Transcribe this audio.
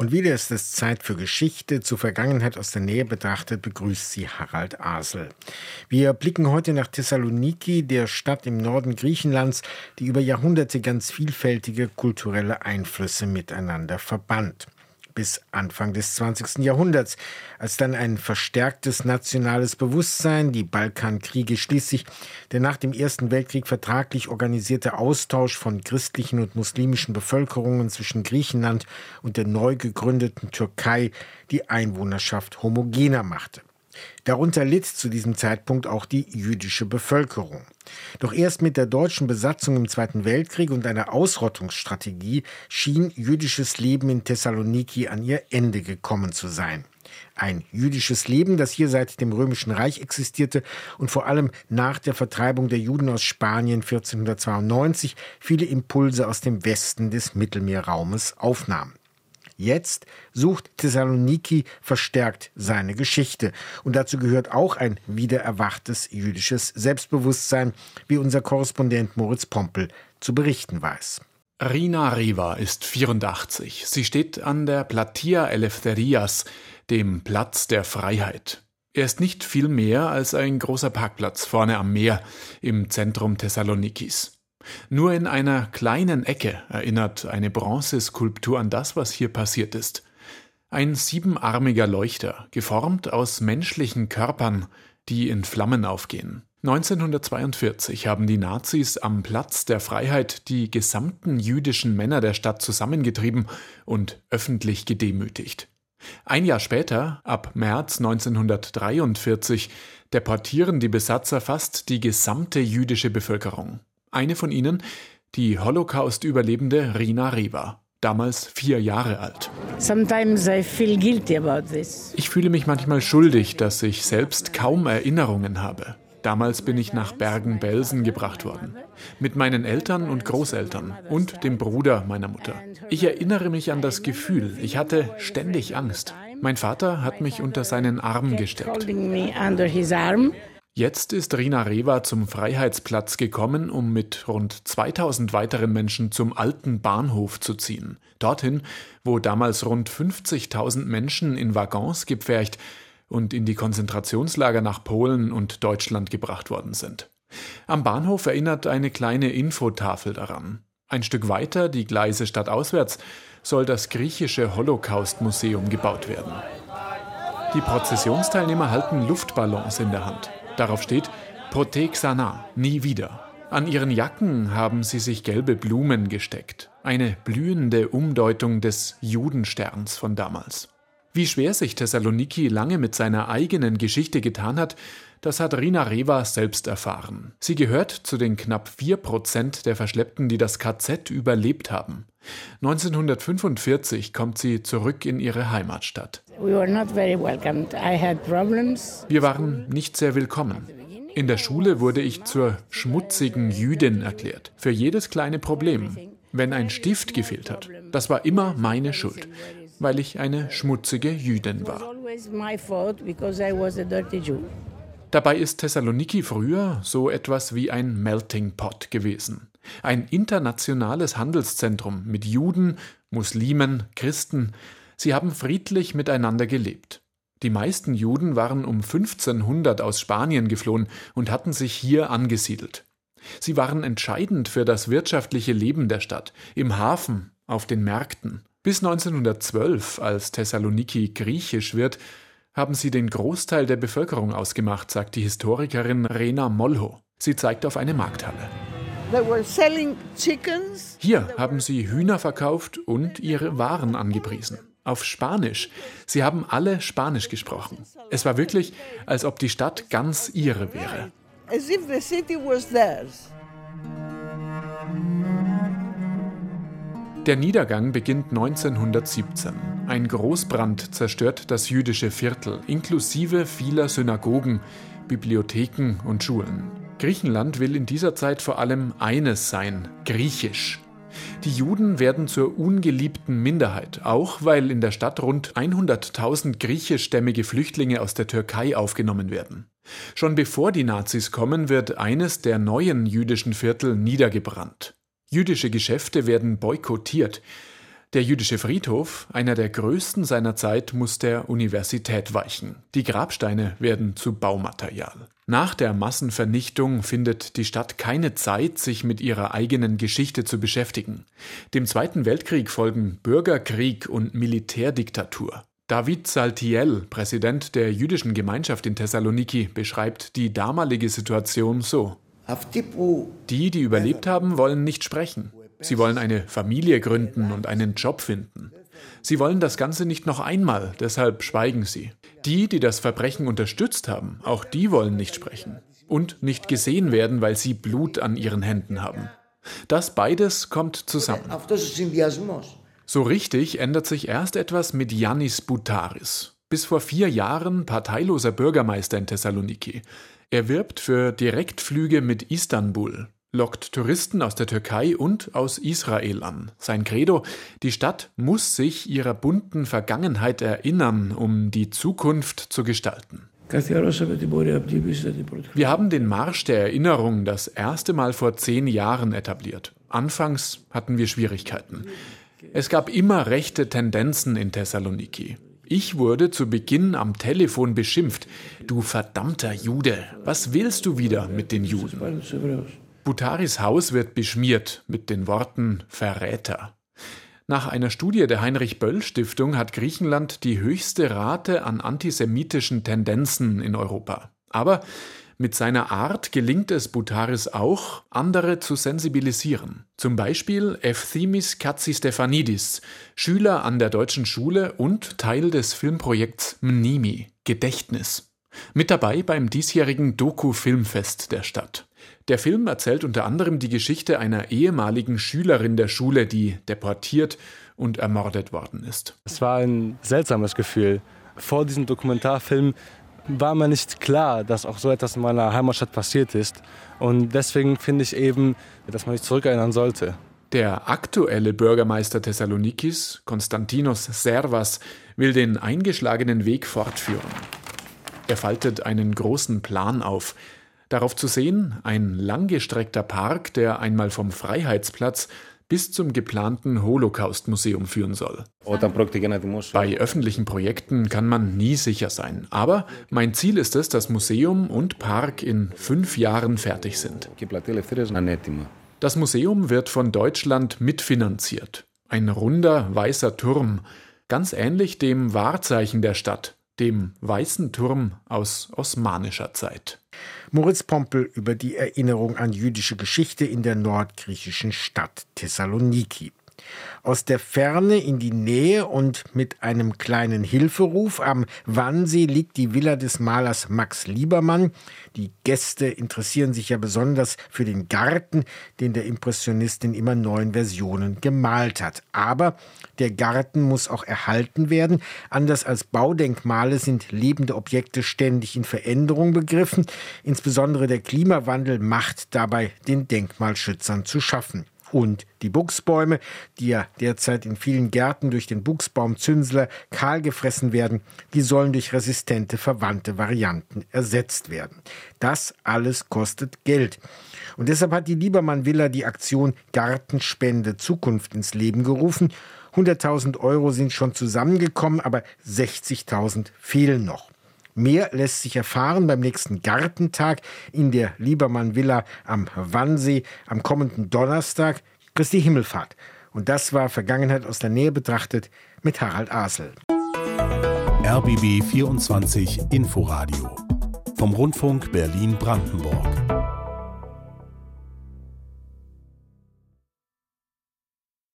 Und wieder ist es Zeit für Geschichte. Zur Vergangenheit aus der Nähe betrachtet begrüßt sie Harald Asel. Wir blicken heute nach Thessaloniki, der Stadt im Norden Griechenlands, die über Jahrhunderte ganz vielfältige kulturelle Einflüsse miteinander verband bis Anfang des 20. Jahrhunderts, als dann ein verstärktes nationales Bewusstsein, die Balkankriege schließlich, der nach dem Ersten Weltkrieg vertraglich organisierte Austausch von christlichen und muslimischen Bevölkerungen zwischen Griechenland und der neu gegründeten Türkei die Einwohnerschaft homogener machte. Darunter litt zu diesem Zeitpunkt auch die jüdische Bevölkerung. Doch erst mit der deutschen Besatzung im Zweiten Weltkrieg und einer Ausrottungsstrategie schien jüdisches Leben in Thessaloniki an ihr Ende gekommen zu sein. Ein jüdisches Leben, das hier seit dem Römischen Reich existierte und vor allem nach der Vertreibung der Juden aus Spanien 1492 viele Impulse aus dem Westen des Mittelmeerraumes aufnahm. Jetzt sucht Thessaloniki verstärkt seine Geschichte. Und dazu gehört auch ein wiedererwachtes jüdisches Selbstbewusstsein, wie unser Korrespondent Moritz Pompel zu berichten weiß. Rina Riva ist 84. Sie steht an der Platia Eleftherias, dem Platz der Freiheit. Er ist nicht viel mehr als ein großer Parkplatz vorne am Meer im Zentrum Thessalonikis. Nur in einer kleinen Ecke erinnert eine Bronzeskulptur an das, was hier passiert ist. Ein siebenarmiger Leuchter, geformt aus menschlichen Körpern, die in Flammen aufgehen. 1942 haben die Nazis am Platz der Freiheit die gesamten jüdischen Männer der Stadt zusammengetrieben und öffentlich gedemütigt. Ein Jahr später, ab März 1943, deportieren die Besatzer fast die gesamte jüdische Bevölkerung. Eine von ihnen, die Holocaust-Überlebende Rina Riva, damals vier Jahre alt. Ich fühle mich manchmal schuldig, dass ich selbst kaum Erinnerungen habe. Damals bin ich nach Bergen-Belsen gebracht worden. Mit meinen Eltern und Großeltern und dem Bruder meiner Mutter. Ich erinnere mich an das Gefühl, ich hatte ständig Angst. Mein Vater hat mich unter seinen Arm gesteckt. Jetzt ist Rina Reva zum Freiheitsplatz gekommen, um mit rund 2000 weiteren Menschen zum alten Bahnhof zu ziehen. Dorthin, wo damals rund 50.000 Menschen in Waggons gepfercht und in die Konzentrationslager nach Polen und Deutschland gebracht worden sind. Am Bahnhof erinnert eine kleine Infotafel daran. Ein Stück weiter, die Gleise stadtauswärts, soll das griechische Holocaust-Museum gebaut werden. Die Prozessionsteilnehmer halten Luftballons in der Hand. Darauf steht Proteg Sana, nie wieder. An ihren Jacken haben sie sich gelbe Blumen gesteckt. Eine blühende Umdeutung des Judensterns von damals. Wie schwer sich Thessaloniki lange mit seiner eigenen Geschichte getan hat, das hat Rina Reva selbst erfahren. Sie gehört zu den knapp 4% der Verschleppten, die das KZ überlebt haben. 1945 kommt sie zurück in ihre Heimatstadt. Wir waren nicht sehr willkommen. In der Schule wurde ich zur schmutzigen Jüdin erklärt. Für jedes kleine Problem. Wenn ein Stift gefehlt hat, das war immer meine Schuld, weil ich eine schmutzige Jüdin war. Dabei ist Thessaloniki früher so etwas wie ein Melting Pot gewesen. Ein internationales Handelszentrum mit Juden, Muslimen, Christen. Sie haben friedlich miteinander gelebt. Die meisten Juden waren um 1500 aus Spanien geflohen und hatten sich hier angesiedelt. Sie waren entscheidend für das wirtschaftliche Leben der Stadt, im Hafen, auf den Märkten. Bis 1912, als Thessaloniki griechisch wird, haben sie den Großteil der Bevölkerung ausgemacht, sagt die Historikerin Rena Molho. Sie zeigt auf eine Markthalle. Hier haben sie Hühner verkauft und ihre Waren angepriesen. Auf Spanisch. Sie haben alle Spanisch gesprochen. Es war wirklich, als ob die Stadt ganz ihre wäre. As if the city was theirs. Der Niedergang beginnt 1917. Ein Großbrand zerstört das jüdische Viertel, inklusive vieler Synagogen, Bibliotheken und Schulen. Griechenland will in dieser Zeit vor allem eines sein, griechisch. Die Juden werden zur ungeliebten Minderheit, auch weil in der Stadt rund 100.000 griechischstämmige Flüchtlinge aus der Türkei aufgenommen werden. Schon bevor die Nazis kommen, wird eines der neuen jüdischen Viertel niedergebrannt. Jüdische Geschäfte werden boykottiert. Der jüdische Friedhof, einer der größten seiner Zeit, muss der Universität weichen. Die Grabsteine werden zu Baumaterial. Nach der Massenvernichtung findet die Stadt keine Zeit, sich mit ihrer eigenen Geschichte zu beschäftigen. Dem Zweiten Weltkrieg folgen Bürgerkrieg und Militärdiktatur. David Saltiel, Präsident der jüdischen Gemeinschaft in Thessaloniki, beschreibt die damalige Situation so. Die, die überlebt haben, wollen nicht sprechen. Sie wollen eine Familie gründen und einen Job finden. Sie wollen das Ganze nicht noch einmal, deshalb schweigen sie. Die, die das Verbrechen unterstützt haben, auch die wollen nicht sprechen und nicht gesehen werden, weil sie Blut an ihren Händen haben. Das beides kommt zusammen. So richtig ändert sich erst etwas mit Yannis Boutaris. Bis vor vier Jahren parteiloser Bürgermeister in Thessaloniki. Er wirbt für Direktflüge mit Istanbul, lockt Touristen aus der Türkei und aus Israel an. Sein Credo, die Stadt muss sich ihrer bunten Vergangenheit erinnern, um die Zukunft zu gestalten. Wir haben den Marsch der Erinnerung das erste Mal vor zehn Jahren etabliert. Anfangs hatten wir Schwierigkeiten. Es gab immer rechte Tendenzen in Thessaloniki. Ich wurde zu Beginn am Telefon beschimpft. Du verdammter Jude, was willst du wieder mit den Juden? Butaris Haus wird beschmiert mit den Worten Verräter. Nach einer Studie der Heinrich Böll Stiftung hat Griechenland die höchste Rate an antisemitischen Tendenzen in Europa. Aber mit seiner Art gelingt es Butaris auch, andere zu sensibilisieren. Zum Beispiel Efthimis Katzistefanidis, Schüler an der deutschen Schule und Teil des Filmprojekts Mnimi, Gedächtnis. Mit dabei beim diesjährigen Doku-Filmfest der Stadt. Der Film erzählt unter anderem die Geschichte einer ehemaligen Schülerin der Schule, die deportiert und ermordet worden ist. Es war ein seltsames Gefühl. Vor diesem Dokumentarfilm war mir nicht klar, dass auch so etwas in meiner Heimatstadt passiert ist. Und deswegen finde ich eben, dass man sich zurückerinnern sollte. Der aktuelle Bürgermeister Thessalonikis, Konstantinos Servas, will den eingeschlagenen Weg fortführen. Er faltet einen großen Plan auf, Darauf zu sehen ein langgestreckter Park, der einmal vom Freiheitsplatz bis zum geplanten Holocaust-Museum führen soll. Bei öffentlichen Projekten kann man nie sicher sein. Aber mein Ziel ist es, dass Museum und Park in fünf Jahren fertig sind. Das Museum wird von Deutschland mitfinanziert. Ein runder weißer Turm, ganz ähnlich dem Wahrzeichen der Stadt, dem Weißen Turm aus osmanischer Zeit. Moritz Pompel über die Erinnerung an jüdische Geschichte in der nordgriechischen Stadt Thessaloniki. Aus der Ferne in die Nähe und mit einem kleinen Hilferuf am Wannsee liegt die Villa des Malers Max Liebermann. Die Gäste interessieren sich ja besonders für den Garten, den der Impressionist in immer neuen Versionen gemalt hat. Aber der Garten muss auch erhalten werden. Anders als Baudenkmale sind lebende Objekte ständig in Veränderung begriffen. Insbesondere der Klimawandel macht dabei den Denkmalschützern zu schaffen und die Buchsbäume, die ja derzeit in vielen Gärten durch den Buchsbaumzünsler kahl gefressen werden, die sollen durch resistente verwandte Varianten ersetzt werden. Das alles kostet Geld. Und deshalb hat die Liebermann Villa die Aktion Gartenspende Zukunft ins Leben gerufen. 100.000 Euro sind schon zusammengekommen, aber 60.000 fehlen noch. Mehr lässt sich erfahren beim nächsten Gartentag in der Liebermann Villa am Wannsee am kommenden Donnerstag, Christi Himmelfahrt. Und das war Vergangenheit aus der Nähe betrachtet mit Harald Asel. RBB 24 Inforadio vom Rundfunk Berlin-Brandenburg.